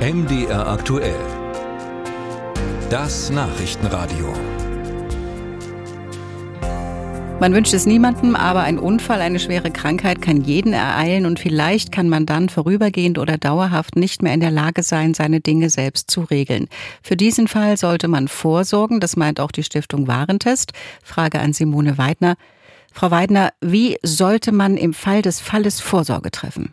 MDR aktuell. Das Nachrichtenradio. Man wünscht es niemandem, aber ein Unfall, eine schwere Krankheit kann jeden ereilen und vielleicht kann man dann vorübergehend oder dauerhaft nicht mehr in der Lage sein, seine Dinge selbst zu regeln. Für diesen Fall sollte man vorsorgen, das meint auch die Stiftung Warentest. Frage an Simone Weidner. Frau Weidner, wie sollte man im Fall des Falles Vorsorge treffen?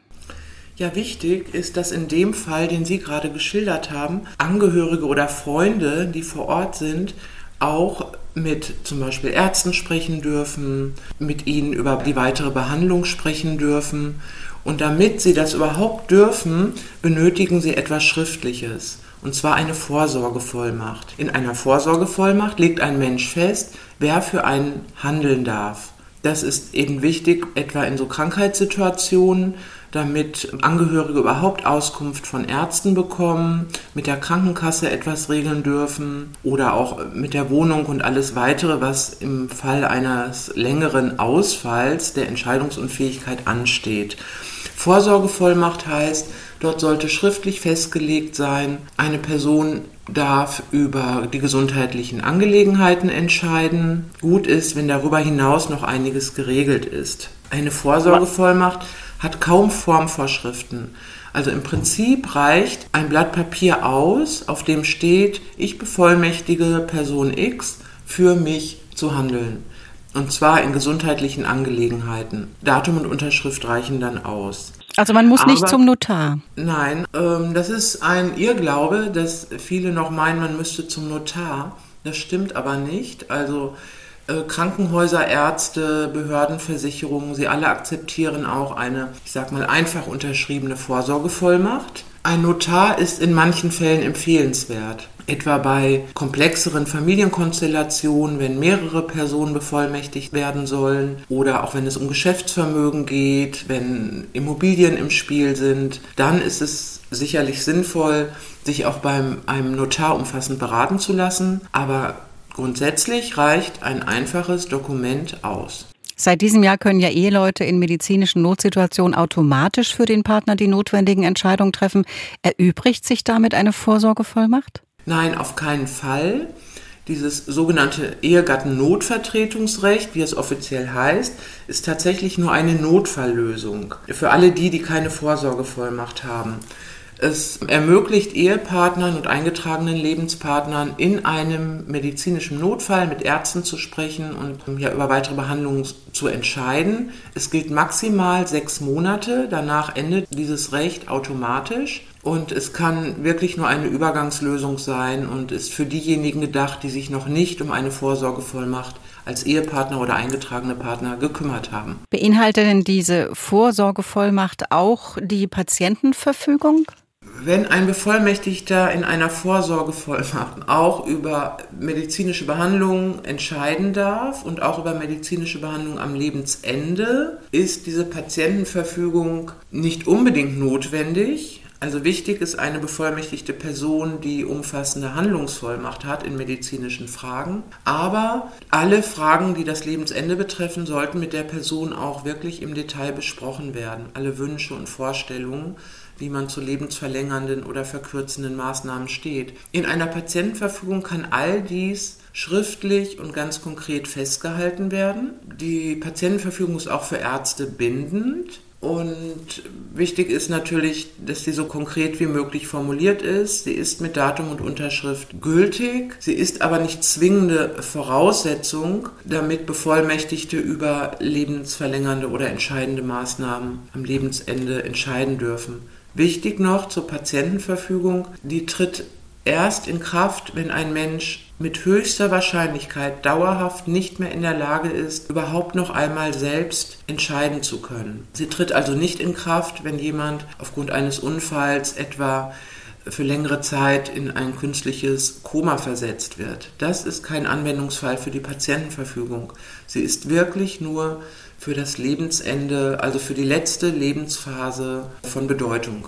Ja, wichtig ist, dass in dem Fall, den Sie gerade geschildert haben, Angehörige oder Freunde, die vor Ort sind, auch mit zum Beispiel Ärzten sprechen dürfen, mit ihnen über die weitere Behandlung sprechen dürfen. Und damit sie das überhaupt dürfen, benötigen sie etwas Schriftliches. Und zwar eine Vorsorgevollmacht. In einer Vorsorgevollmacht legt ein Mensch fest, wer für einen handeln darf. Das ist eben wichtig, etwa in so Krankheitssituationen, damit Angehörige überhaupt Auskunft von Ärzten bekommen, mit der Krankenkasse etwas regeln dürfen oder auch mit der Wohnung und alles weitere, was im Fall eines längeren Ausfalls der Entscheidungsunfähigkeit ansteht. Vorsorgevollmacht heißt, dort sollte schriftlich festgelegt sein, eine Person darf über die gesundheitlichen Angelegenheiten entscheiden. Gut ist, wenn darüber hinaus noch einiges geregelt ist. Eine Vorsorgevollmacht hat kaum Formvorschriften. Also im Prinzip reicht ein Blatt Papier aus, auf dem steht, ich bevollmächtige Person X für mich zu handeln. Und zwar in gesundheitlichen Angelegenheiten. Datum und Unterschrift reichen dann aus. Also man muss Aber, nicht zum Notar. Nein, ähm, das ist ein Irrglaube, dass viele noch meinen, man müsste zum Notar. Das stimmt aber nicht. Also Krankenhäuser, Ärzte, Behörden, Versicherungen, sie alle akzeptieren auch eine, ich sag mal, einfach unterschriebene Vorsorgevollmacht. Ein Notar ist in manchen Fällen empfehlenswert. Etwa bei komplexeren Familienkonstellationen, wenn mehrere Personen bevollmächtigt werden sollen oder auch wenn es um Geschäftsvermögen geht, wenn Immobilien im Spiel sind, dann ist es sicherlich sinnvoll, sich auch beim einem Notar umfassend beraten zu lassen. Aber Grundsätzlich reicht ein einfaches Dokument aus. Seit diesem Jahr können ja Eheleute in medizinischen Notsituationen automatisch für den Partner die notwendigen Entscheidungen treffen. Erübrigt sich damit eine Vorsorgevollmacht? Nein, auf keinen Fall. Dieses sogenannte Ehegattennotvertretungsrecht, wie es offiziell heißt, ist tatsächlich nur eine Notfalllösung für alle die, die keine Vorsorgevollmacht haben. Es ermöglicht Ehepartnern und eingetragenen Lebenspartnern in einem medizinischen Notfall mit Ärzten zu sprechen und ja, über weitere Behandlungen zu entscheiden. Es gilt maximal sechs Monate, danach endet dieses Recht automatisch. Und es kann wirklich nur eine Übergangslösung sein und ist für diejenigen gedacht, die sich noch nicht um eine Vorsorgevollmacht als Ehepartner oder eingetragene Partner gekümmert haben. Beinhaltet denn diese Vorsorgevollmacht auch die Patientenverfügung? Wenn ein Bevollmächtigter in einer Vorsorgevollmacht auch über medizinische Behandlungen entscheiden darf und auch über medizinische Behandlungen am Lebensende, ist diese Patientenverfügung nicht unbedingt notwendig. Also wichtig ist eine bevollmächtigte Person, die umfassende Handlungsvollmacht hat in medizinischen Fragen. Aber alle Fragen, die das Lebensende betreffen, sollten mit der Person auch wirklich im Detail besprochen werden. Alle Wünsche und Vorstellungen wie man zu lebensverlängernden oder verkürzenden Maßnahmen steht. In einer Patientenverfügung kann all dies schriftlich und ganz konkret festgehalten werden. Die Patientenverfügung ist auch für Ärzte bindend. Und wichtig ist natürlich, dass sie so konkret wie möglich formuliert ist. Sie ist mit Datum und Unterschrift gültig. Sie ist aber nicht zwingende Voraussetzung, damit Bevollmächtigte über lebensverlängernde oder entscheidende Maßnahmen am Lebensende entscheiden dürfen. Wichtig noch zur Patientenverfügung, die tritt erst in Kraft, wenn ein Mensch mit höchster Wahrscheinlichkeit dauerhaft nicht mehr in der Lage ist, überhaupt noch einmal selbst entscheiden zu können. Sie tritt also nicht in Kraft, wenn jemand aufgrund eines Unfalls etwa für längere Zeit in ein künstliches Koma versetzt wird. Das ist kein Anwendungsfall für die Patientenverfügung. Sie ist wirklich nur für das Lebensende, also für die letzte Lebensphase von Bedeutung.